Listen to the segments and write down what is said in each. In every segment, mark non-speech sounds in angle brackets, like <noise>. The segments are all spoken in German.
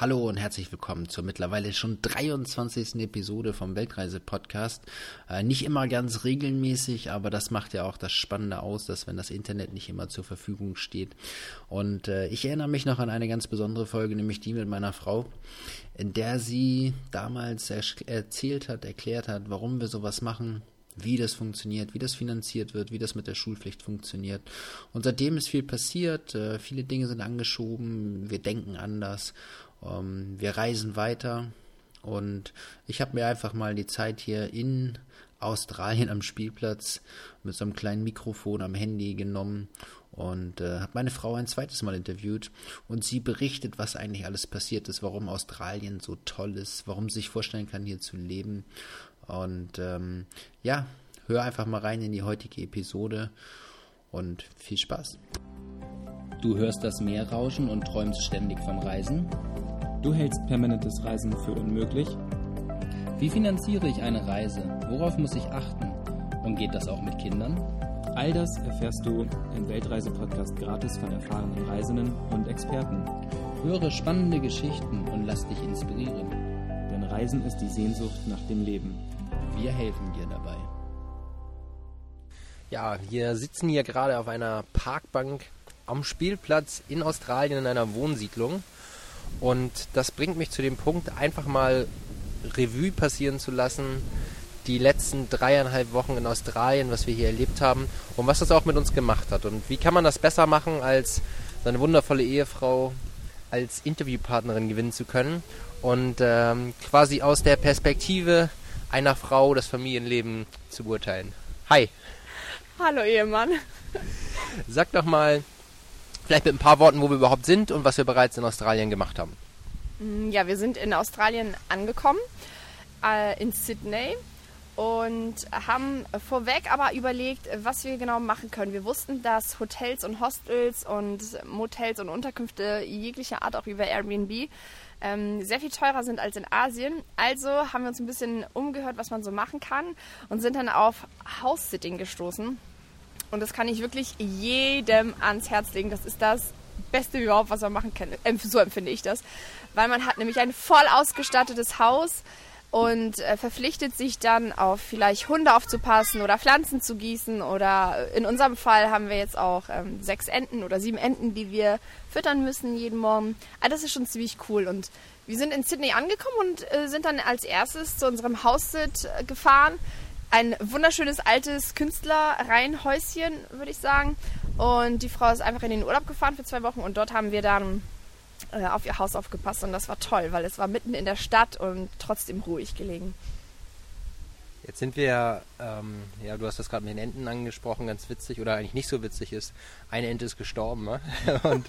Hallo und herzlich willkommen zur mittlerweile schon 23. Episode vom Weltreise-Podcast. Äh, nicht immer ganz regelmäßig, aber das macht ja auch das Spannende aus, dass wenn das Internet nicht immer zur Verfügung steht. Und äh, ich erinnere mich noch an eine ganz besondere Folge, nämlich die mit meiner Frau, in der sie damals erzählt hat, erklärt hat, warum wir sowas machen, wie das funktioniert, wie das finanziert wird, wie das mit der Schulpflicht funktioniert. Und seitdem ist viel passiert, äh, viele Dinge sind angeschoben, wir denken anders ähm, wir reisen weiter und ich habe mir einfach mal die Zeit hier in Australien am Spielplatz mit so einem kleinen Mikrofon am Handy genommen und äh, habe meine Frau ein zweites Mal interviewt und sie berichtet, was eigentlich alles passiert ist, warum Australien so toll ist, warum sie sich vorstellen kann, hier zu leben. Und ähm, ja, hör einfach mal rein in die heutige Episode und viel Spaß. Du hörst das Meer rauschen und träumst ständig vom Reisen? Du hältst permanentes Reisen für unmöglich? Wie finanziere ich eine Reise? Worauf muss ich achten? Und geht das auch mit Kindern? All das erfährst du im Weltreise-Podcast gratis von erfahrenen Reisenden und Experten. Höre spannende Geschichten und lass dich inspirieren. Denn Reisen ist die Sehnsucht nach dem Leben. Wir helfen dir dabei. Ja, wir sitzen hier gerade auf einer Parkbank am Spielplatz in Australien in einer Wohnsiedlung. Und das bringt mich zu dem Punkt, einfach mal Revue passieren zu lassen, die letzten dreieinhalb Wochen in Australien, was wir hier erlebt haben und was das auch mit uns gemacht hat. Und wie kann man das besser machen, als seine wundervolle Ehefrau als Interviewpartnerin gewinnen zu können und ähm, quasi aus der Perspektive einer Frau das Familienleben zu beurteilen. Hi. Hallo Ehemann. Sag doch mal, Vielleicht mit ein paar Worten, wo wir überhaupt sind und was wir bereits in Australien gemacht haben. Mm, ja, wir sind in Australien angekommen, äh, in Sydney und haben vorweg aber überlegt, was wir genau machen können. Wir wussten, dass Hotels und Hostels und Motels und Unterkünfte jeglicher Art, auch über Airbnb, ähm, sehr viel teurer sind als in Asien. Also haben wir uns ein bisschen umgehört, was man so machen kann und sind dann auf House-Sitting gestoßen. Und das kann ich wirklich jedem ans Herz legen. Das ist das Beste überhaupt, was man machen kann. So empfinde ich das. Weil man hat nämlich ein voll ausgestattetes Haus und äh, verpflichtet sich dann auf vielleicht Hunde aufzupassen oder Pflanzen zu gießen oder in unserem Fall haben wir jetzt auch ähm, sechs Enten oder sieben Enten, die wir füttern müssen jeden Morgen. Also das ist schon ziemlich cool und wir sind in Sydney angekommen und äh, sind dann als erstes zu unserem Haussit äh, gefahren ein wunderschönes altes Künstlerreihenhäuschen, würde ich sagen. Und die Frau ist einfach in den Urlaub gefahren für zwei Wochen und dort haben wir dann äh, auf ihr Haus aufgepasst und das war toll, weil es war mitten in der Stadt und trotzdem ruhig gelegen. Jetzt sind wir, ähm, ja, du hast das gerade mit den Enten angesprochen, ganz witzig oder eigentlich nicht so witzig ist. Eine Ente ist gestorben, ne? <laughs> und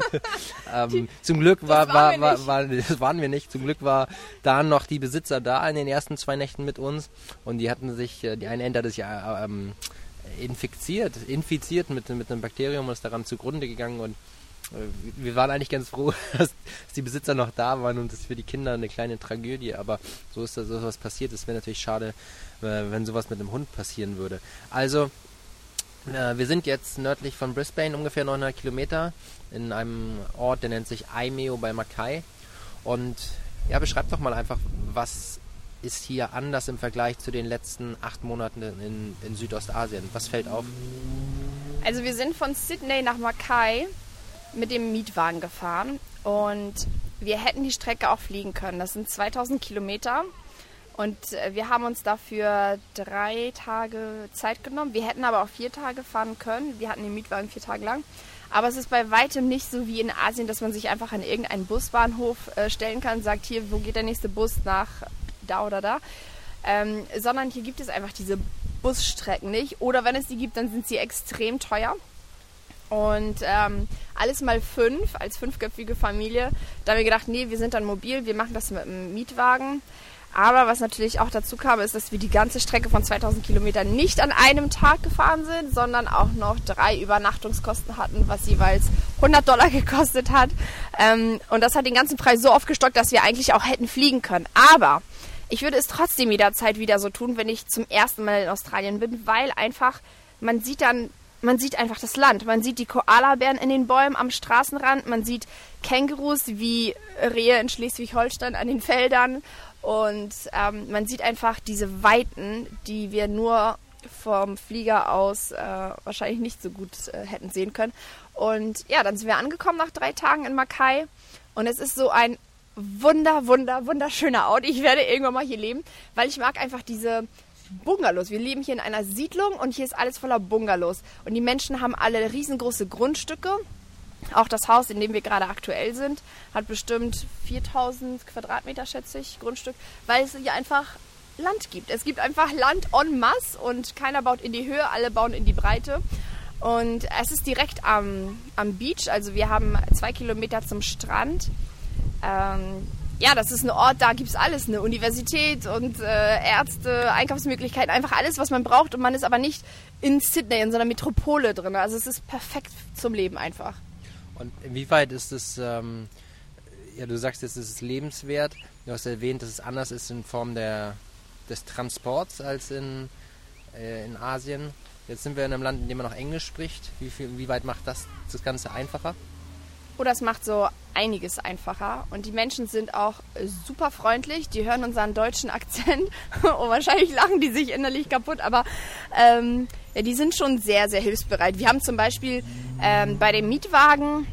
ähm, die, zum Glück war, war, war, war, das waren wir nicht. Zum Glück war da noch die Besitzer da in den ersten zwei Nächten mit uns und die hatten sich, äh, die eine Ente hatte sich äh, ähm, infiziert, infiziert mit, mit einem Bakterium und ist daran zugrunde gegangen und wir waren eigentlich ganz froh, <laughs> dass die Besitzer noch da waren und das für die Kinder eine kleine Tragödie, aber so ist das so was passiert. Es wäre natürlich schade, äh, wenn sowas mit einem Hund passieren würde. Also, äh, wir sind jetzt nördlich von Brisbane, ungefähr 900 Kilometer, in einem Ort, der nennt sich Aimeo bei Mackay. Und ja, beschreib doch mal einfach, was ist hier anders im Vergleich zu den letzten acht Monaten in, in Südostasien? Was fällt auf? Also wir sind von Sydney nach Mackay mit dem Mietwagen gefahren und wir hätten die Strecke auch fliegen können. Das sind 2000 Kilometer und äh, wir haben uns dafür drei Tage Zeit genommen. Wir hätten aber auch vier Tage fahren können. Wir hatten den Mietwagen vier Tage lang. Aber es ist bei weitem nicht so wie in Asien, dass man sich einfach an irgendeinen Busbahnhof äh, stellen kann, sagt hier, wo geht der nächste Bus nach da oder da. Ähm, sondern hier gibt es einfach diese Busstrecken nicht. Oder wenn es die gibt, dann sind sie extrem teuer. Und ähm, alles mal fünf, als fünfköpfige Familie. Da haben wir gedacht, nee, wir sind dann mobil, wir machen das mit einem Mietwagen. Aber was natürlich auch dazu kam, ist, dass wir die ganze Strecke von 2000 Kilometern nicht an einem Tag gefahren sind, sondern auch noch drei Übernachtungskosten hatten, was jeweils 100 Dollar <laughs> gekostet hat. Ähm, und das hat den ganzen Preis so aufgestockt, dass wir eigentlich auch hätten fliegen können. Aber ich würde es trotzdem jederzeit wieder so tun, wenn ich zum ersten Mal in Australien bin, weil einfach man sieht dann man sieht einfach das Land. Man sieht die Koalabären in den Bäumen am Straßenrand, man sieht Kängurus wie Rehe in Schleswig-Holstein an den Feldern und ähm, man sieht einfach diese Weiten, die wir nur vom Flieger aus äh, wahrscheinlich nicht so gut äh, hätten sehen können. Und ja, dann sind wir angekommen nach drei Tagen in Makai und es ist so ein wunder, wunder, wunderschöner Ort. Ich werde irgendwann mal hier leben, weil ich mag einfach diese Bungalows. Wir leben hier in einer Siedlung und hier ist alles voller Bungalows. Und die Menschen haben alle riesengroße Grundstücke. Auch das Haus, in dem wir gerade aktuell sind, hat bestimmt 4000 Quadratmeter, schätze ich, Grundstück, weil es hier einfach Land gibt. Es gibt einfach Land en masse und keiner baut in die Höhe, alle bauen in die Breite. Und es ist direkt am, am Beach, also wir haben zwei Kilometer zum Strand. Ähm, ja, das ist ein Ort, da gibt es alles, eine Universität und äh, Ärzte, Einkaufsmöglichkeiten, einfach alles, was man braucht. Und man ist aber nicht in Sydney, in so einer Metropole drin. Also es ist perfekt zum Leben einfach. Und inwieweit ist es, ähm, ja, du sagst jetzt, es ist lebenswert. Du hast erwähnt, dass es anders ist in Form der, des Transports als in, äh, in Asien. Jetzt sind wir in einem Land, in dem man noch Englisch spricht. Wie, viel, wie macht das das Ganze einfacher? Oh, das macht so einiges einfacher. Und die Menschen sind auch super freundlich. Die hören unseren deutschen Akzent. und <laughs> wahrscheinlich lachen die sich innerlich kaputt. Aber ähm, ja, die sind schon sehr, sehr hilfsbereit. Wir haben zum Beispiel ähm, bei dem Mietwagen,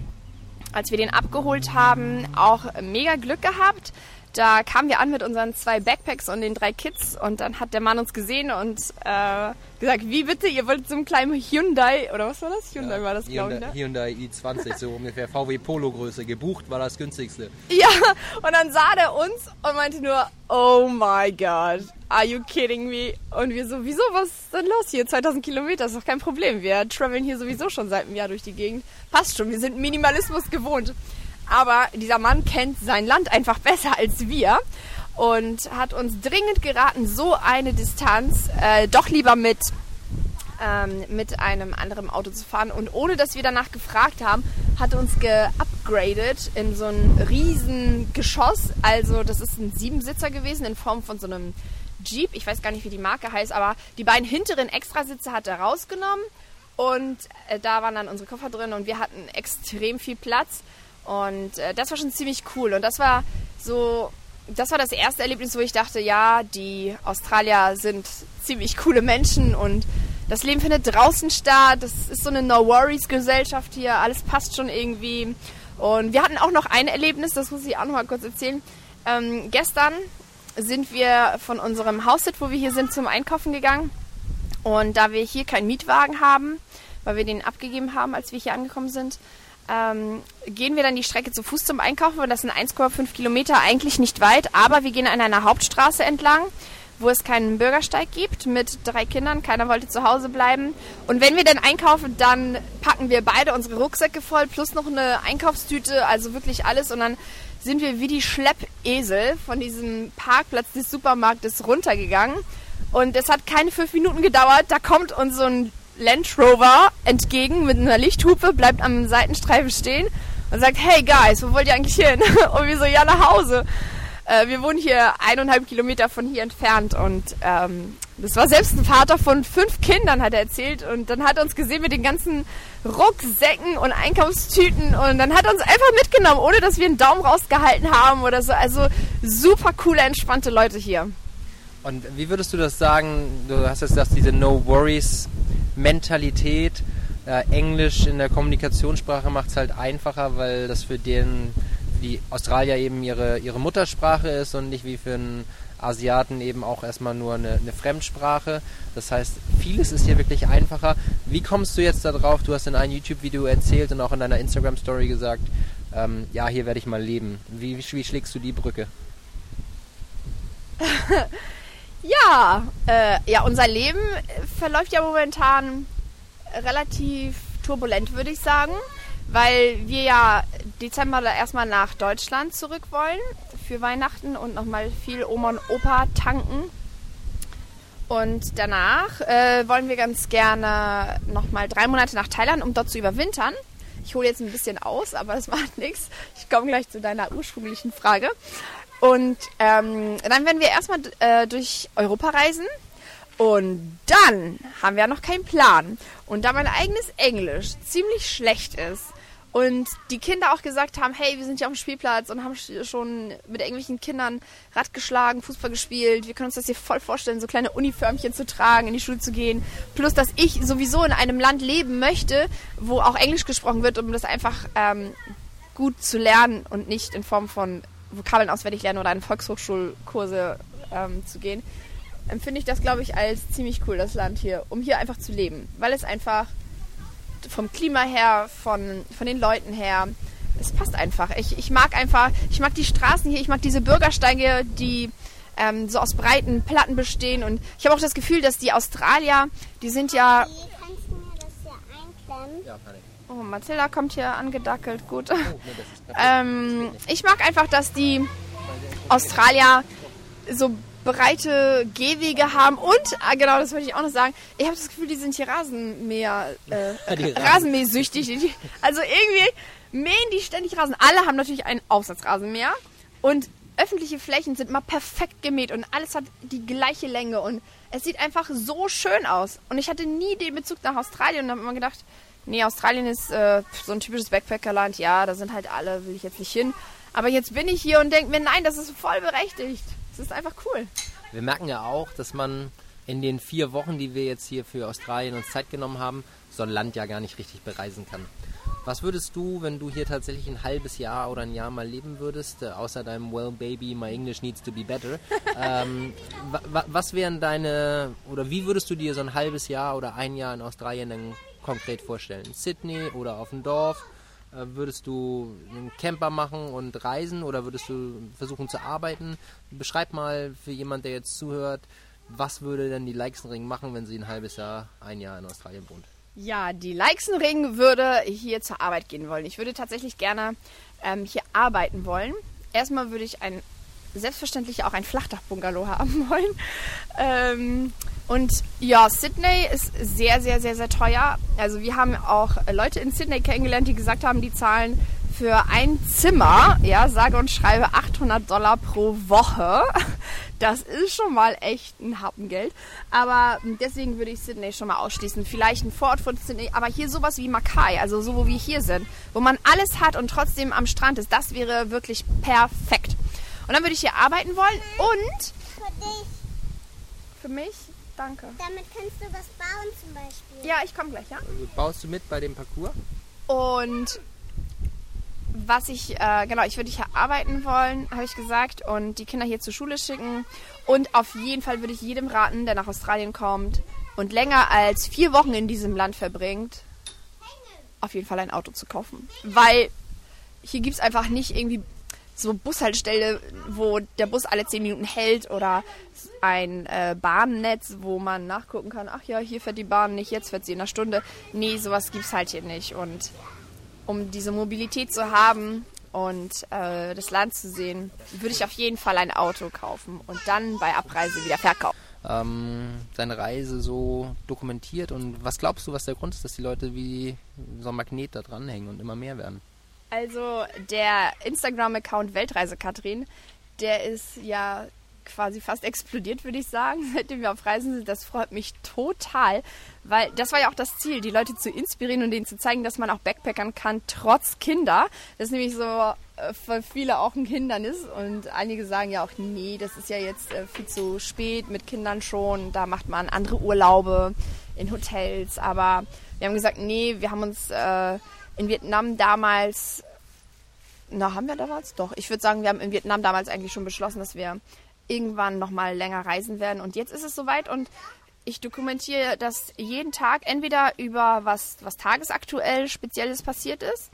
als wir den abgeholt haben, auch mega Glück gehabt. Da kamen wir an mit unseren zwei Backpacks und den drei Kids und dann hat der Mann uns gesehen und äh, gesagt, wie bitte, ihr wollt zum kleinen Hyundai, oder was war das? Hyundai ja, war das, glaube ich, ne? Hyundai i20, so ungefähr VW Polo Größe. Gebucht war das günstigste. Ja, und dann sah der uns und meinte nur, oh my god, are you kidding me? Und wir so, wieso, was ist denn los hier? 2000 Kilometer ist doch kein Problem. Wir traveln hier sowieso schon seit einem Jahr durch die Gegend. Passt schon, wir sind Minimalismus gewohnt. Aber dieser Mann kennt sein Land einfach besser als wir und hat uns dringend geraten, so eine Distanz äh, doch lieber mit, ähm, mit einem anderen Auto zu fahren. Und ohne dass wir danach gefragt haben, hat uns geupgradet in so ein riesen Geschoss. Also das ist ein Siebensitzer gewesen in Form von so einem Jeep. Ich weiß gar nicht, wie die Marke heißt, aber die beiden hinteren Extrasitze hat er rausgenommen. Und äh, da waren dann unsere Koffer drin und wir hatten extrem viel Platz. Und äh, das war schon ziemlich cool. Und das war so, das war das erste Erlebnis, wo ich dachte, ja, die Australier sind ziemlich coole Menschen und das Leben findet draußen statt. Das ist so eine No-Worries-Gesellschaft hier. Alles passt schon irgendwie. Und wir hatten auch noch ein Erlebnis, das muss ich auch noch mal kurz erzählen. Ähm, gestern sind wir von unserem Haussit, wo wir hier sind, zum Einkaufen gegangen. Und da wir hier keinen Mietwagen haben, weil wir den abgegeben haben, als wir hier angekommen sind, ähm, gehen wir dann die Strecke zu Fuß zum Einkaufen. Und das sind 1,5 Kilometer, eigentlich nicht weit, aber wir gehen an einer Hauptstraße entlang, wo es keinen Bürgersteig gibt, mit drei Kindern. Keiner wollte zu Hause bleiben. Und wenn wir dann einkaufen, dann packen wir beide unsere Rucksäcke voll, plus noch eine Einkaufstüte, also wirklich alles. Und dann sind wir wie die Schleppesel von diesem Parkplatz des Supermarktes runtergegangen. Und es hat keine fünf Minuten gedauert. Da kommt uns so ein Land Rover entgegen mit einer Lichthupe, bleibt am Seitenstreifen stehen und sagt, hey guys, wo wollt ihr eigentlich hin? <laughs> Und wir so, ja, nach Hause. Äh, wir wohnen hier eineinhalb Kilometer von hier entfernt und ähm, das war selbst ein Vater von fünf Kindern, hat er erzählt. Und dann hat er uns gesehen mit den ganzen Rucksäcken und Einkaufstüten und dann hat er uns einfach mitgenommen, ohne dass wir einen Daumen rausgehalten haben oder so. Also super coole, entspannte Leute hier. Und wie würdest du das sagen? Du hast jetzt gesagt, diese No Worries Mentalität. Äh, Englisch in der Kommunikationssprache macht es halt einfacher, weil das für den, die Australier eben ihre, ihre Muttersprache ist und nicht wie für einen Asiaten eben auch erstmal nur eine, eine, Fremdsprache. Das heißt, vieles ist hier wirklich einfacher. Wie kommst du jetzt darauf? Du hast in einem YouTube-Video erzählt und auch in deiner Instagram-Story gesagt, ähm, ja, hier werde ich mal leben. Wie, wie, wie schlägst du die Brücke? <laughs> Ja, äh, ja, unser Leben verläuft ja momentan relativ turbulent, würde ich sagen, weil wir ja Dezember erstmal nach Deutschland zurück wollen für Weihnachten und nochmal viel Oma und Opa tanken. Und danach äh, wollen wir ganz gerne nochmal drei Monate nach Thailand, um dort zu überwintern. Ich hole jetzt ein bisschen aus, aber das macht <laughs> nichts. Ich komme gleich zu deiner ursprünglichen Frage. Und ähm, dann werden wir erstmal äh, durch Europa reisen Und dann haben wir ja noch keinen Plan. Und da mein eigenes Englisch ziemlich schlecht ist und die Kinder auch gesagt haben, hey, wir sind ja auf dem Spielplatz und haben schon mit irgendwelchen Kindern Rad geschlagen, Fußball gespielt. Wir können uns das hier voll vorstellen, so kleine Uniformchen zu tragen, in die Schule zu gehen. Plus, dass ich sowieso in einem Land leben möchte, wo auch Englisch gesprochen wird, um das einfach ähm, gut zu lernen und nicht in Form von Vokabeln auswendig lernen oder in Volkshochschulkurse ähm, zu gehen empfinde ich das, glaube ich, als ziemlich cool, das Land hier, um hier einfach zu leben. Weil es einfach vom Klima her, von, von den Leuten her, es passt einfach. Ich, ich mag einfach, ich mag die Straßen hier, ich mag diese Bürgersteige, die ähm, so aus breiten Platten bestehen. Und ich habe auch das Gefühl, dass die Australier, die sind ja. Kannst du mir das hier einklemmen? Ja, kann ich. Oh, Mathilda kommt hier angedackelt, gut. Oh, <laughs> ähm, ich mag einfach, dass die Australier so breite Gehwege haben und, ah, genau, das wollte ich auch noch sagen, ich habe das Gefühl, die sind hier Rasenmäher, äh, <laughs> Die Rasen- Rasenmähsüchtig. Die- <laughs> Also irgendwie mähen die ständig Rasen. Alle haben natürlich einen Aufsatzrasenmäher und öffentliche Flächen sind immer perfekt gemäht und alles hat die gleiche Länge und es sieht einfach so schön aus. Und ich hatte nie den Bezug nach Australien und habe immer gedacht, nee, Australien ist äh, so ein typisches Backpackerland. Ja, da sind halt alle, will ich jetzt nicht hin. Aber jetzt bin ich hier und denke mir, nein, das ist voll berechtigt. Das ist einfach cool. Wir merken ja auch, dass man in den vier Wochen, die wir jetzt hier für Australien uns Zeit genommen haben, so ein Land ja gar nicht richtig bereisen kann. Was würdest du, wenn du hier tatsächlich ein halbes Jahr oder ein Jahr mal leben würdest, äh, außer deinem Well Baby, my English needs to be better, <laughs> ähm, wa wa was wären deine, oder wie würdest du dir so ein halbes Jahr oder ein Jahr in Australien dann konkret vorstellen? In Sydney oder auf dem Dorf? Äh, Würdest du einen Camper machen und reisen oder würdest du versuchen zu arbeiten? Beschreib mal für jemand, der jetzt zuhört, was würde denn die Leixenring machen, wenn sie ein halbes Jahr, ein Jahr in Australien wohnt? Ja, die Leixenring würde hier zur Arbeit gehen wollen. Ich würde tatsächlich gerne ähm, hier arbeiten wollen. Erstmal würde ich ein, selbstverständlich auch ein Flachdach-Bungalow <laughs> haben wollen. Ähm, und ja, Sydney ist sehr, sehr, sehr, sehr teuer. Also wir haben auch Leute in Sydney kennengelernt, die gesagt haben, die zahlen für ein Zimmer, ja, sage und schreibe 800 Dollar pro Woche. Das ist schon mal echt ein Happen Geld. Aber deswegen würde ich Sydney schon mal ausschließen. Vielleicht ein Vorort von Sydney, aber hier sowas wie Mackay, also so wo wir hier sind, wo man alles hat und trotzdem am Strand ist, das wäre wirklich perfekt. Und dann würde ich hier arbeiten wollen und Für dich. für mich, danke. Damit kannst du was bauen zum Beispiel. Ja, ich komme gleich, ja. Also baust du mit bei dem Parcours? Und was ich, äh, genau, ich würde hier arbeiten wollen, habe ich gesagt, und die Kinder hier zur Schule schicken. Und auf jeden Fall würde ich jedem raten, der nach Australien kommt und länger als vier Wochen in diesem Land verbringt, auf jeden Fall ein Auto zu kaufen. Weil hier gibt es einfach nicht irgendwie so Bushaltestelle, wo der Bus alle zehn Minuten hält oder ein äh, Bahnnetz, wo man nachgucken kann, ach ja, hier fährt die Bahn nicht, jetzt fährt sie in einer Stunde. Nee, sowas gibt's halt hier nicht. Und um diese Mobilität zu haben und äh, das Land zu sehen, würde ich auf jeden Fall ein Auto kaufen und dann bei Abreise wieder verkaufen. Ähm, deine Reise so dokumentiert und was glaubst du, was der Grund ist, dass die Leute wie so ein Magnet da dranhängen und immer mehr werden? Also der Instagram-Account Weltreise Katrin, der ist ja quasi fast explodiert, würde ich sagen, <laughs> seitdem wir auf Reisen sind. Das freut mich total, weil das war ja auch das Ziel, die Leute zu inspirieren und denen zu zeigen, dass man auch Backpackern kann, trotz Kinder. Das ist nämlich so äh, für viele auch ein Hindernis und einige sagen ja auch, nee, das ist ja jetzt äh, viel zu spät mit Kindern schon, da macht man andere Urlaube in Hotels, aber wir haben gesagt, nee, wir haben uns äh, in Vietnam damals na, haben wir damals? Doch. Ich würde sagen, wir haben in Vietnam damals eigentlich schon beschlossen, dass wir irgendwann nochmal länger reisen werden. Und jetzt ist es soweit und ich dokumentiere das jeden Tag, entweder über was, was tagesaktuell Spezielles passiert ist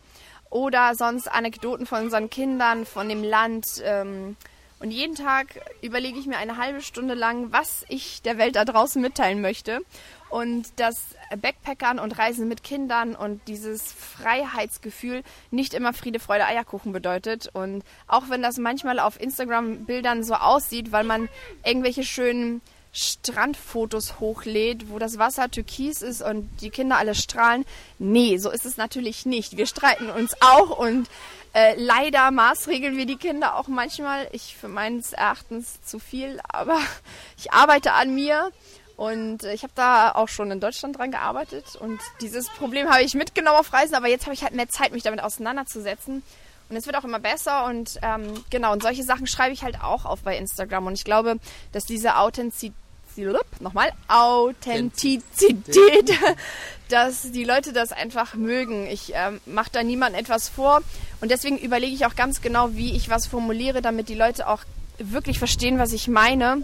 oder sonst Anekdoten von unseren Kindern, von dem Land. Ähm, und jeden Tag überlege ich mir eine halbe Stunde lang, was ich der Welt da draußen mitteilen möchte. Und dass Backpackern und Reisen mit Kindern und dieses Freiheitsgefühl nicht immer Friede, Freude, Eierkuchen bedeutet. Und auch wenn das manchmal auf Instagram-Bildern so aussieht, weil man irgendwelche schönen Strandfotos hochlädt, wo das Wasser türkis ist und die Kinder alle strahlen. Nee, so ist es natürlich nicht. Wir streiten uns auch und äh, leider maßregeln wir die Kinder auch manchmal. Ich für meines Erachtens zu viel, aber <laughs> ich arbeite an mir Und äh, ich habe da auch schon in Deutschland dran gearbeitet und dieses Problem habe ich mitgenommen auf Reisen, aber jetzt habe ich halt mehr Zeit, mich damit auseinanderzusetzen. Und es wird auch immer besser und ähm, genau, und solche Sachen schreibe ich halt auch auf bei Instagram. Und ich glaube, dass diese Authentizität, nochmal, Authentizität, dass die Leute das einfach mögen. Ich ähm, mache da niemandem etwas vor und deswegen überlege ich auch ganz genau, wie ich was formuliere, damit die Leute auch wirklich verstehen, was ich meine.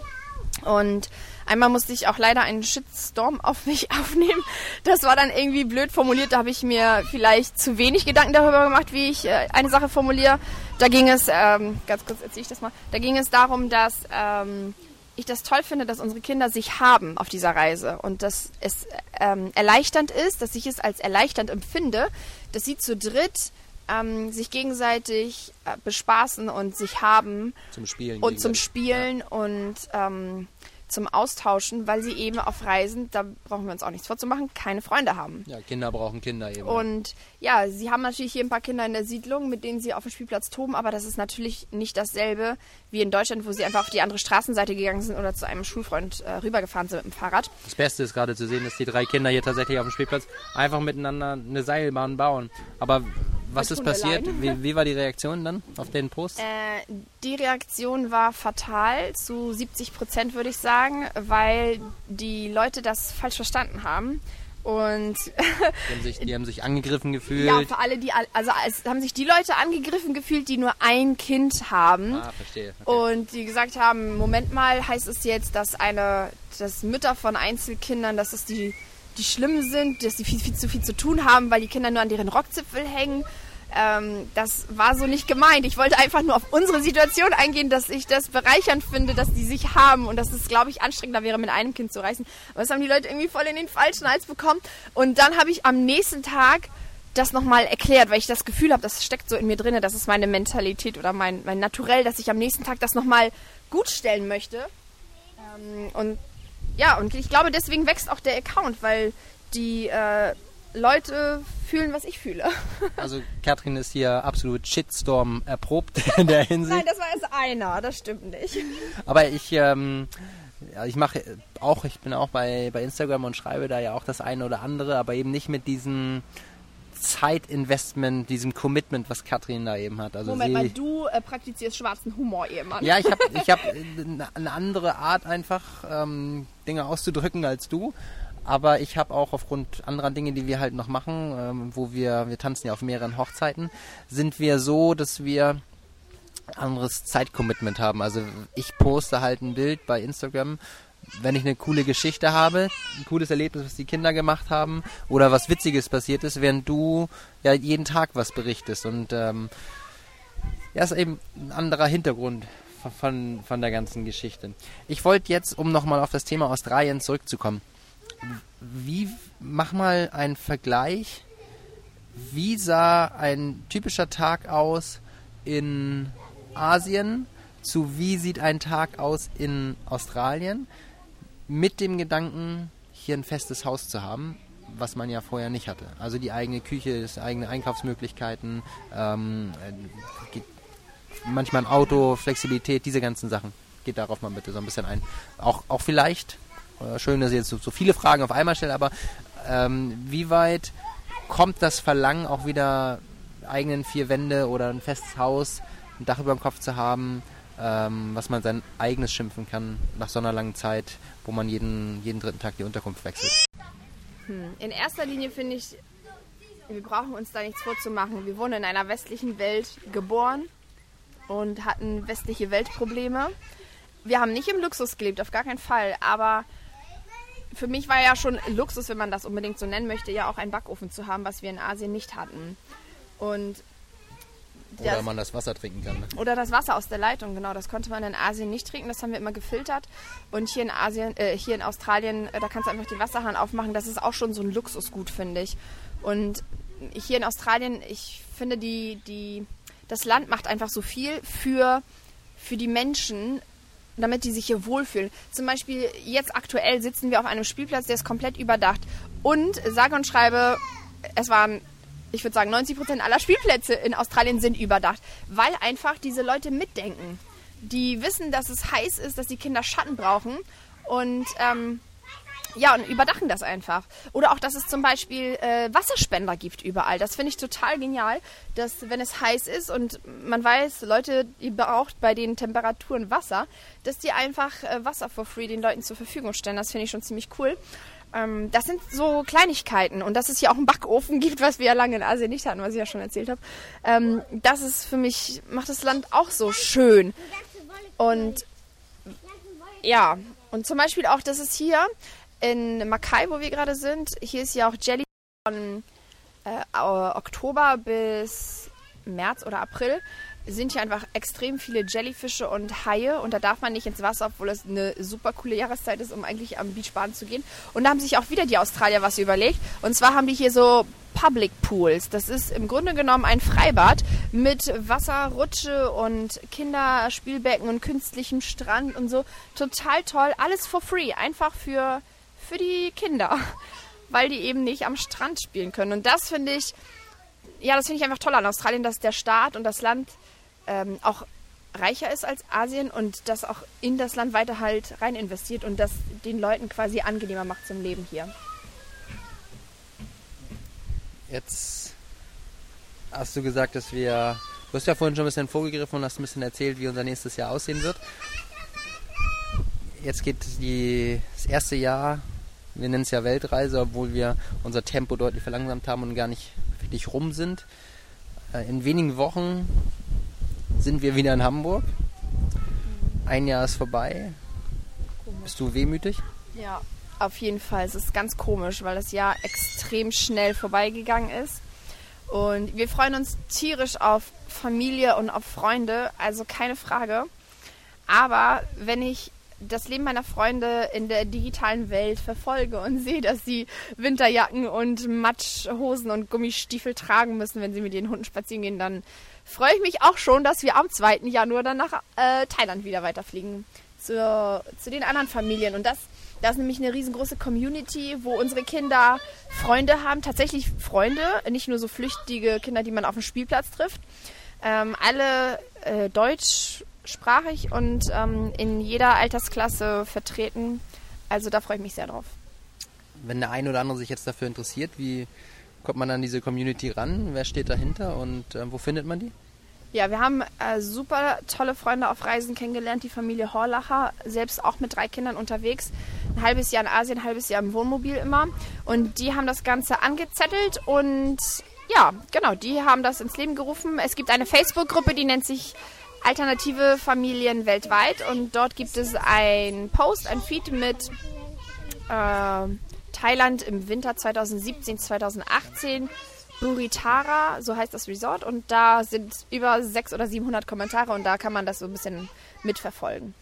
Und einmal musste ich auch leider einen Shitstorm auf mich <laughs> aufnehmen. Das war dann irgendwie blöd formuliert. Da habe ich mir vielleicht zu wenig Gedanken darüber gemacht, wie ich äh, eine Sache formuliere. Da ging es, ähm, ganz kurz erzähle ich das mal, da ging es darum, dass ähm, ich das toll finde, dass unsere Kinder sich haben auf dieser Reise und dass es ähm, erleichternd ist, dass ich es als erleichternd empfinde, dass sie zu dritt ähm, sich gegenseitig äh, bespaßen und sich haben Zum Spielen. und zum. Spielen und ähm, zum Austauschen, weil sie eben auf Reisen, da brauchen wir uns auch nichts vorzumachen, keine Freunde haben. Ja, Kinder brauchen Kinder eben. Und ja, sie haben natürlich hier ein paar Kinder in der Siedlung, mit denen sie auf dem Spielplatz toben, aber das ist natürlich nicht dasselbe wie in Deutschland, wo sie einfach auf die andere Straßenseite gegangen sind oder zu einem Schulfreund äh, rübergefahren sind mit dem Fahrrad. Das Beste ist gerade zu sehen, dass die drei Kinder hier tatsächlich auf dem Spielplatz einfach miteinander eine Seilbahn bauen. Aber was ist passiert? Wie, wie war die Reaktion dann auf den Post? Äh, die Reaktion war fatal, zu 70 Prozent würde ich sagen, weil die Leute das falsch verstanden haben. Und Die haben sich, die haben sich angegriffen gefühlt. ja, für alle, die, also es haben sich die Leute angegriffen gefühlt, die nur ein Kind haben. ah, verstehe. Okay. Und die gesagt haben, Moment mal, heißt es jetzt, dass eine, dass Mütter von Einzelkindern, dass es die, die schlimm sind, dass sie viel, viel zu viel zu tun haben, weil die Kinder nur an deren Rockzipfel hängen. Ähm, das war so nicht gemeint. Ich wollte einfach nur auf unsere Situation eingehen, dass ich das bereichernd finde, dass die sich haben und dass es, glaube ich, anstrengender wäre, mit einem Kind zu reisen. Aber das haben die Leute irgendwie voll in den falschen Hals bekommen. Und dann habe ich am nächsten Tag das nochmal erklärt, weil ich das Gefühl habe, das steckt so in mir drin, das ist meine Mentalität oder mein, mein Naturell, dass ich am nächsten Tag das nochmal gut stellen möchte. Ähm, und ja, und ich glaube, deswegen wächst auch der Account, weil die äh, Leute fühlen, was ich fühle. <laughs> Also Katrin ist hier absolut Shitstorm erprobt <laughs> in der Hinsicht. Nein, das war erst einer, das stimmt nicht. Aber ich, ähm, ja, ich mache auch, ich bin auch bei, bei Instagram und schreibe da ja auch das eine oder andere, aber eben nicht mit diesem Zeitinvestment, diesem Commitment, was Katrin da eben hat. Also Moment sie, mal, du äh, praktizierst schwarzen Humor, Ehemann. Ja, ich habe <laughs> ich hab eine eine andere Art einfach ähm, Dinge auszudrücken als du. Aber ich habe auch aufgrund anderer Dinge, die wir halt noch machen, ähm, wo wir, wir tanzen ja auf mehreren Hochzeiten, sind wir so, dass wir anderes Zeitcommitment haben. Also ich poste halt ein Bild bei Instagram, wenn ich eine coole Geschichte habe, ein cooles Erlebnis, was die Kinder gemacht haben oder was Witziges passiert ist, während du ja jeden Tag was berichtest. Und ähm, ja, ist eben ein anderer Hintergrund von- von, der ganzen Geschichte. Ich wollte jetzt, um nochmal auf das Thema Australien zurückzukommen, wie, mach mal einen Vergleich. Wie sah ein typischer Tag aus in Asien zu wie sieht ein Tag aus in Australien? Mit dem Gedanken, hier ein festes Haus zu haben, was man ja vorher nicht hatte. Also die eigene Küche, das eigene Einkaufsmöglichkeiten, ähm, äh, manchmal ein Auto, Flexibilität, diese ganzen Sachen. Geht darauf mal bitte so ein bisschen ein. Auch, auch vielleicht, schön, dass ich jetzt so, so viele Fragen auf einmal stelle, aber ähm, wie weit kommt das Verlangen auch wieder eigenen vier Wände oder ein festes Haus, ein Dach über dem Kopf zu haben, ähm, was man sein eigenes schimpfen kann nach so einer langen Zeit, wo man jeden, jeden dritten Tag die Unterkunft wechselt. In erster Linie finde ich, wir brauchen uns da nichts vorzumachen. Wir wurden in einer westlichen Welt geboren und hatten westliche Weltprobleme. Wir haben nicht im Luxus gelebt, auf gar keinen Fall. Aber für mich war ja schon Luxus, wenn man das unbedingt so nennen möchte, ja auch einen Backofen zu haben, was wir in Asien nicht hatten. Und Oder das- man das Wasser trinken kann. Ne? oder das Wasser aus der Leitung, genau. Das konnte man in Asien nicht trinken. Das haben wir immer gefiltert. Und hier in Asien, äh, hier in Australien, äh, da kannst du einfach den Wasserhahn aufmachen. Das ist auch schon so ein Luxusgut, finde ich. Und hier in Australien, ich finde, die, die, das Land macht einfach so viel für, für die Menschen, damit die sich hier wohlfühlen. Zum Beispiel jetzt aktuell sitzen wir auf einem Spielplatz, der ist komplett überdacht. Und sage und schreibe, es waren, ich würde sagen, 90 Prozent aller Spielplätze in Australien sind überdacht, weil einfach diese Leute mitdenken. Die wissen, dass es heiß ist, dass die Kinder Schatten brauchen und ähm, Ja, und überdachen das einfach. Oder auch, dass es zum Beispiel äh, Wasserspender gibt überall. Das finde ich total genial, dass wenn es heiß ist und man weiß, Leute, ihr braucht bei den Temperaturen Wasser, dass die einfach äh, Wasser for free den Leuten zur Verfügung stellen. Das finde ich schon ziemlich cool. Ähm, das sind so Kleinigkeiten. Und dass es hier auch einen Backofen gibt, was wir ja lange in Asien nicht hatten, was ich ja schon erzählt habe. Ähm, das ist für mich, macht das Land auch so schön. Und ja, und zum Beispiel auch, dass es hier in Makai, wo wir gerade sind, hier ist ja auch Jelly von äh, Oktober bis März oder April sind hier einfach extrem viele Jellyfische und Haie und da darf man nicht ins Wasser, obwohl es eine super coole Jahreszeit ist, um eigentlich am Beach baden zu gehen. Und da haben sich auch wieder die Australier was überlegt. Und zwar haben die hier so Public Pools. Das ist im Grunde genommen ein Freibad mit Wasserrutsche und Kinderspielbecken und künstlichem Strand und so. Total toll. Alles for free. Einfach für für die Kinder, <laughs> weil die eben nicht am Strand spielen können. Und das finde ich, ja, das finde ich einfach toll an Australien, dass der Staat und das Land ähm, auch reicher ist als Asien und das auch in das Land weiter halt rein investiert und das den Leuten quasi angenehmer macht zum Leben hier. Jetzt hast du gesagt, dass wir. Du hast ja vorhin schon ein bisschen vorgegriffen und hast ein bisschen erzählt, wie unser nächstes Jahr aussehen wird. Jetzt geht die, das erste Jahr wir nennen es ja Weltreise, obwohl wir unser Tempo deutlich verlangsamt haben und gar nicht wirklich rum sind. Äh, in wenigen Wochen sind wir wieder in Hamburg. Ein Jahr ist vorbei. Bist du wehmütig? Ja, auf jeden Fall. Es ist ganz komisch, weil das Jahr extrem schnell vorbeigegangen ist. Und wir freuen uns tierisch auf Familie und auf Freunde, also keine Frage. Aber wenn ich das Leben meiner Freunde in der digitalen Welt verfolge und sehe, dass sie Winterjacken und Matschhosen und Gummistiefel tragen müssen, wenn sie mit den Hunden spazieren gehen, dann freue ich mich auch schon, dass wir am 2. Januar dann nach äh, Thailand wieder weiterfliegen. Zu, zu den anderen Familien. Und das, das ist nämlich eine riesengroße Community, wo unsere Kinder Freunde haben, tatsächlich Freunde, nicht nur so flüchtige Kinder, die man auf dem Spielplatz trifft. Ähm, alle äh, deutsch sprachig und ähm, in jeder Altersklasse vertreten. Also da freue ich mich sehr drauf. Wenn der eine oder andere sich jetzt dafür interessiert, wie kommt man an diese Community ran? Wer steht dahinter und äh, wo findet man die? Ja, wir haben äh, super tolle Freunde auf Reisen kennengelernt, die Familie Horlacher, selbst auch mit drei Kindern unterwegs. Ein halbes Jahr in Asien, ein halbes Jahr im Wohnmobil immer. Und die haben das Ganze angezettelt und ja, genau, die haben das ins Leben gerufen. Es gibt eine Facebook-Gruppe, die nennt sich Alternative Familien weltweit und dort gibt es ein Post, ein Feed mit äh, Thailand im Winter 2017, 2018. Buritara, so heißt das Resort und da sind über 600 oder 700 Kommentare und da kann man das so ein bisschen mitverfolgen.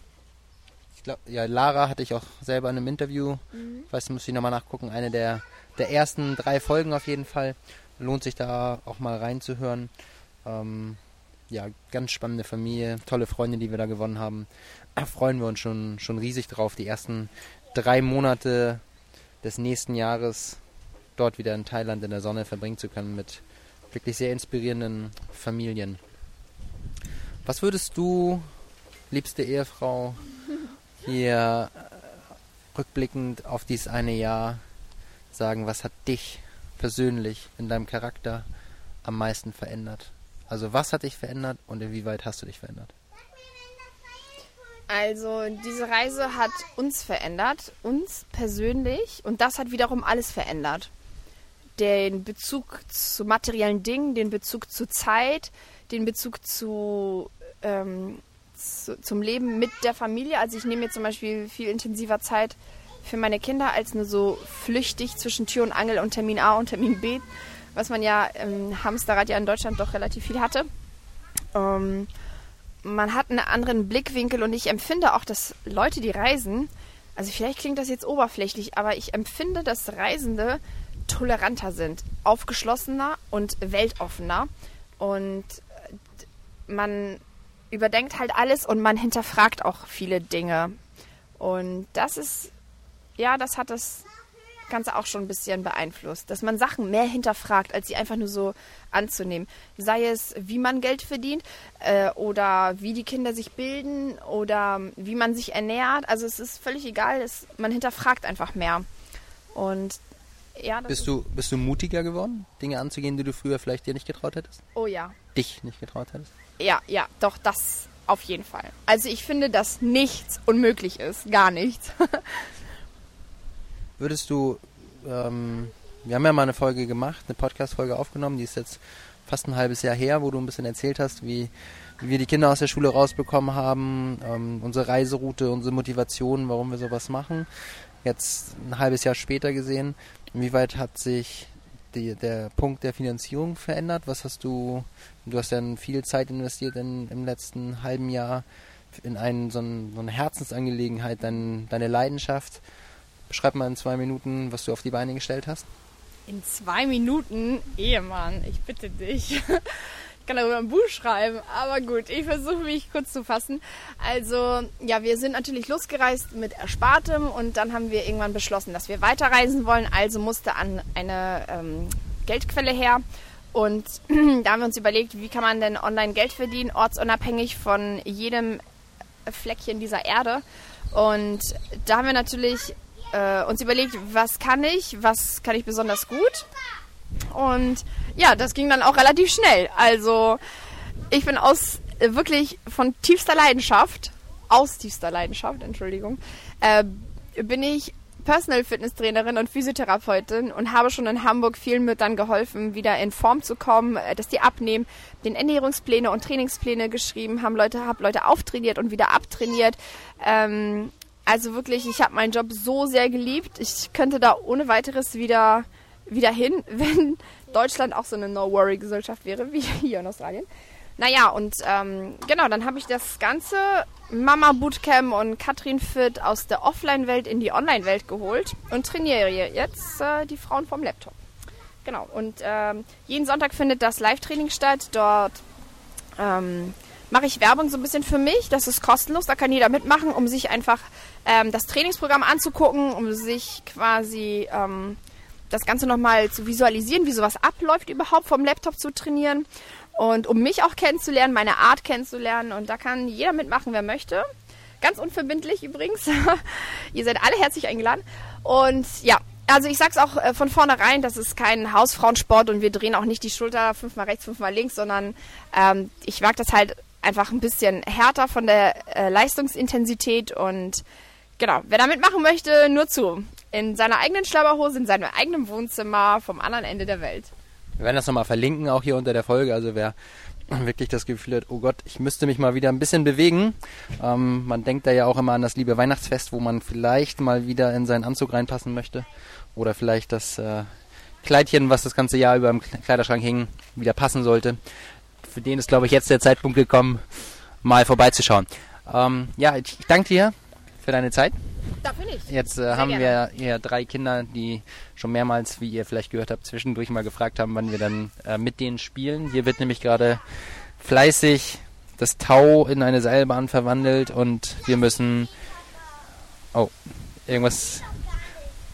Ich glaube, ja, Lara hatte ich auch selber in einem Interview. Mhm. Ich weiß, muss ich nochmal nachgucken. Eine der, der ersten drei Folgen auf jeden Fall. Lohnt sich da auch mal reinzuhören. Ähm, ja, ganz spannende Familie, tolle Freunde, die wir da gewonnen haben. Da freuen wir uns schon, schon riesig drauf, die ersten drei Monate des nächsten Jahres dort wieder in Thailand in der Sonne verbringen zu können mit wirklich sehr inspirierenden Familien. Was würdest du, liebste Ehefrau, hier rückblickend auf dieses eine Jahr sagen, was hat dich persönlich in deinem Charakter am meisten verändert? Also was hat dich verändert und inwieweit hast du dich verändert? Also diese Reise hat uns verändert, uns persönlich und das hat wiederum alles verändert. Den Bezug zu materiellen Dingen, den Bezug zu Zeit, den Bezug zu, ähm, zu, zum Leben mit der Familie. Also ich nehme mir zum Beispiel viel intensiver Zeit für meine Kinder als nur so flüchtig zwischen Tür und Angel und Termin A und Termin B was man ja im Hamsterrad ja in Deutschland doch relativ viel hatte. Ähm, man hat einen anderen Blickwinkel und ich empfinde auch, dass Leute, die reisen, also vielleicht klingt das jetzt oberflächlich, aber ich empfinde, dass Reisende toleranter sind, aufgeschlossener und weltoffener und man überdenkt halt alles und man hinterfragt auch viele Dinge. Und das ist, ja, das hat das Ganze auch schon ein bisschen beeinflusst, dass man Sachen mehr hinterfragt, als sie einfach nur so anzunehmen. Sei es, wie man Geld verdient äh, oder wie die Kinder sich bilden oder wie man sich ernährt. Also es ist völlig egal, es, man hinterfragt einfach mehr. Und ja, Bist ist, du, bist du mutiger geworden, Dinge anzugehen, die du früher vielleicht dir nicht getraut hättest? Oh ja. Dich nicht getraut hättest? Ja, ja, doch, das auf jeden Fall. Also ich finde, dass nichts unmöglich ist. Gar nichts. <laughs> Würdest du, ähm, wir haben ja mal eine Folge gemacht, eine Podcast-Folge aufgenommen, die ist jetzt fast ein halbes Jahr her, wo du ein bisschen erzählt hast, wie, wie wir die Kinder aus der Schule rausbekommen haben, ähm, unsere Reiseroute, unsere Motivation, warum wir sowas machen. Jetzt ein halbes Jahr später gesehen, inwieweit hat sich die, der Punkt der Finanzierung verändert? Was hast du, du hast ja viel Zeit investiert in, im letzten halben Jahr in einen, so, ein, so eine Herzensangelegenheit, dein, deine Leidenschaft. Beschreib mal in zwei Minuten, was du auf die Beine gestellt hast. In zwei Minuten, Ehemann, ich bitte dich. Ich kann darüber ein Buch schreiben, aber gut, ich versuche mich kurz zu fassen. Also, ja, wir sind natürlich losgereist mit Erspartem und dann haben wir irgendwann beschlossen, dass wir weiterreisen wollen. Also musste an eine ähm, Geldquelle her. Und <clears throat> da haben wir uns überlegt, wie kann man denn online Geld verdienen, ortsunabhängig von jedem Fleckchen dieser Erde. Und da haben wir natürlich äh, uns überlegt, was kann ich, was kann ich besonders gut. Und ja, das ging dann auch relativ schnell. Also ich bin aus äh, wirklich von tiefster Leidenschaft, aus tiefster Leidenschaft, Entschuldigung, äh, bin ich Personal Fitness Trainerin und Physiotherapeutin und habe schon in Hamburg vielen Müttern geholfen, wieder in Form zu kommen, äh, dass die abnehmen, den Ernährungspläne und Trainingspläne geschrieben, haben Leute, habe Leute auftrainiert und wieder abtrainiert. Ähm, also wirklich, ich habe meinen Job so sehr geliebt. Ich könnte da ohne weiteres wieder, wieder hin, <laughs> wenn Deutschland auch so eine No-Worry-Gesellschaft wäre, wie <laughs> hier in Australien. Naja, und ähm, genau, dann habe ich das ganze Mama Bootcamp und Katrin Fit aus der Offline-Welt in die Online-Welt geholt und trainiere jetzt äh, die Frauen vom Laptop. Genau, und ähm, jeden Sonntag findet das Live-Training statt. Dort ähm, mache ich Werbung so ein bisschen für mich. Das ist kostenlos, da kann jeder mitmachen, um sich einfach ähm, das Trainingsprogramm anzugucken, um sich quasi ähm, das Ganze nochmal zu visualisieren, wie sowas abläuft überhaupt vom Laptop zu trainieren und um mich auch kennenzulernen, meine Art kennenzulernen. Und da kann jeder mitmachen, wer möchte. Ganz unverbindlich übrigens. <laughs> Ihr seid alle herzlich eingeladen. Und ja, also ich sag's auch äh, von vornherein, das ist kein Hausfrauensport und wir drehen auch nicht die Schulter fünfmal rechts, fünfmal links, sondern ähm, ich mag das halt einfach ein bisschen härter von der äh, Leistungsintensität und genau, wer da mitmachen möchte, nur zu. In seiner eigenen Schlabberhose, in seinem eigenen Wohnzimmer vom anderen Ende der Welt. Wir werden das nochmal verlinken, auch hier unter der Folge. Also wer <clears throat> wirklich das Gefühl hat, oh Gott, ich müsste mich mal wieder ein bisschen bewegen. Ähm, man denkt da ja auch immer an das liebe Weihnachtsfest, wo man vielleicht mal wieder in seinen Anzug reinpassen möchte. Oder vielleicht das äh, Kleidchen, was das ganze Jahr über im Kleiderschrank hing, wieder passen sollte. Für den ist, glaube ich, jetzt der Zeitpunkt gekommen, mal vorbeizuschauen. Ähm, ja, ich, danke dir für deine Zeit. Dafür nicht. Jetzt äh, haben wir hier drei Kinder, die schon mehrmals, wie ihr vielleicht gehört habt, zwischendurch mal gefragt haben, wann wir dann äh, mit denen spielen. Hier wird nämlich gerade fleißig das Tau in eine Seilbahn verwandelt und wir müssen. Oh, irgendwas.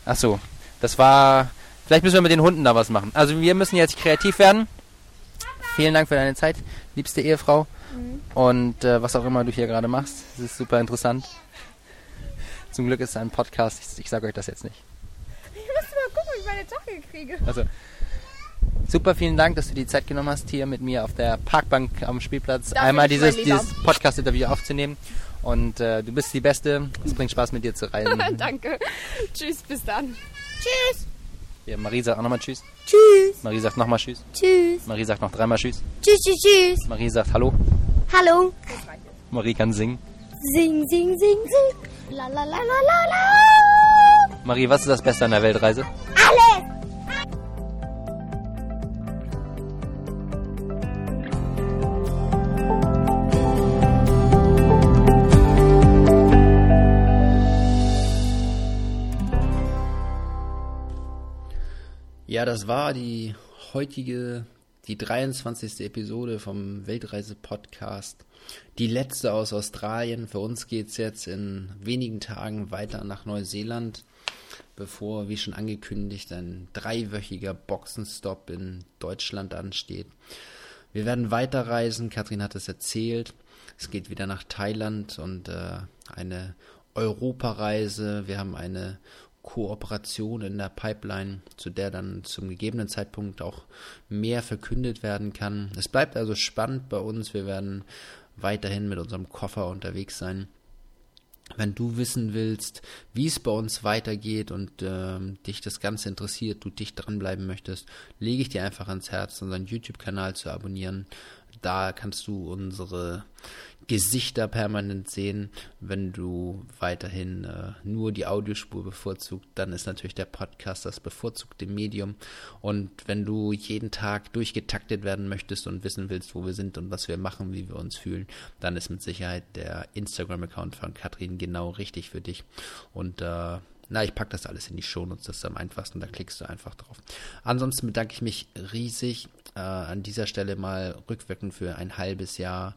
Ach so, das war. Vielleicht müssen wir mit den Hunden da was machen. Also wir müssen jetzt kreativ werden. Vielen Dank für deine Zeit, liebste Ehefrau. Und äh, was auch immer du hier gerade machst, das ist super interessant. Zum Glück ist es ein Podcast, ich, ich sage euch das jetzt nicht. Ich müsste mal gucken, wie ich meine Jacke kriege. Also, super, vielen Dank, dass du die Zeit genommen hast, hier mit mir auf der Parkbank am Spielplatz Dafür einmal dieses, dieses Podcast-Interview aufzunehmen. Und äh, du bist die Beste. Es bringt Spaß, mit dir zu reisen. <laughs> Danke. Tschüss, bis dann. Ja, Marie sagt auch nochmal Tschüss. Tschüss. Marie sagt nochmal Tschüss. Tschüss. Marie sagt noch dreimal Tschüss. Tschüss, tschüss, tschüss. Marie sagt Hallo. Hallo. Marie kann singen. Sing, sing, sing, sing. La, la, la, la, la, la. Marie, was ist das Beste an der Weltreise? Das war die heutige, die 23. Episode vom Weltreise-Podcast. Die letzte aus Australien. Für uns geht's jetzt in wenigen Tagen weiter nach Neuseeland, bevor, wie schon angekündigt, ein dreiwöchiger Boxenstopp in Deutschland ansteht. Wir werden weiterreisen, Katrin hat es erzählt. Es geht wieder nach Thailand und äh, eine Europareise. Wir haben eine Kooperation in der Pipeline, zu der dann zum gegebenen Zeitpunkt auch mehr verkündet werden kann. Es bleibt also spannend bei uns. Wir werden weiterhin mit unserem Koffer unterwegs sein. Wenn du wissen willst, wie es bei uns weitergeht und äh, dich das Ganze interessiert, du dich dranbleiben möchtest, lege ich dir einfach ans Herz, unseren YouTube-Kanal zu abonnieren. Da kannst du unsere Gesichter permanent sehen. Wenn du weiterhin äh, nur die Audiospur bevorzugt, dann ist natürlich der Podcast das bevorzugte Medium. Und wenn du jeden Tag durchgetaktet werden möchtest und wissen willst, wo wir sind und was wir machen, wie wir uns fühlen, dann ist mit Sicherheit der Instagram-Account von Katrin genau richtig für dich. Und äh, na, ich packe das alles in die Shownotes, das ist am einfachsten, da klickst du einfach drauf. Ansonsten bedanke ich mich riesig äh, an dieser Stelle mal rückwirkend für ein halbes Jahr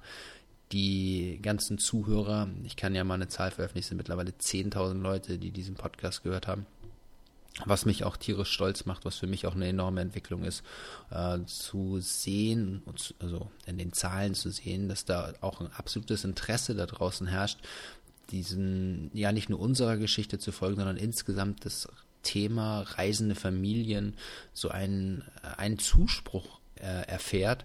die ganzen Zuhörer, ich kann ja mal eine Zahl veröffentlichen, sind mittlerweile 10.000 Leute, die diesen Podcast gehört haben. Was mich auch tierisch stolz macht, was für mich auch eine enorme Entwicklung ist, äh, zu sehen, also in den Zahlen zu sehen, dass da auch ein absolutes Interesse da draußen herrscht, diesen, ja nicht nur unserer Geschichte zu folgen, sondern insgesamt das Thema reisende Familien so einen, einen Zuspruch äh, erfährt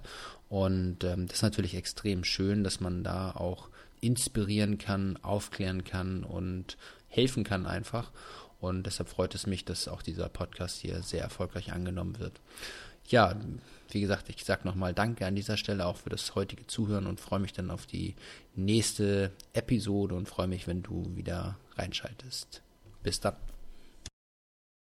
und ähm, das ist natürlich extrem schön, dass man da auch inspirieren kann, aufklären kann und helfen kann einfach. Und deshalb freut es mich, dass auch dieser Podcast hier sehr erfolgreich angenommen wird. Ja, wie gesagt, ich sage nochmal Danke an dieser Stelle auch für das heutige Zuhören und freue mich dann auf die nächste Episode und freue mich, wenn du wieder reinschaltest. Bis dann.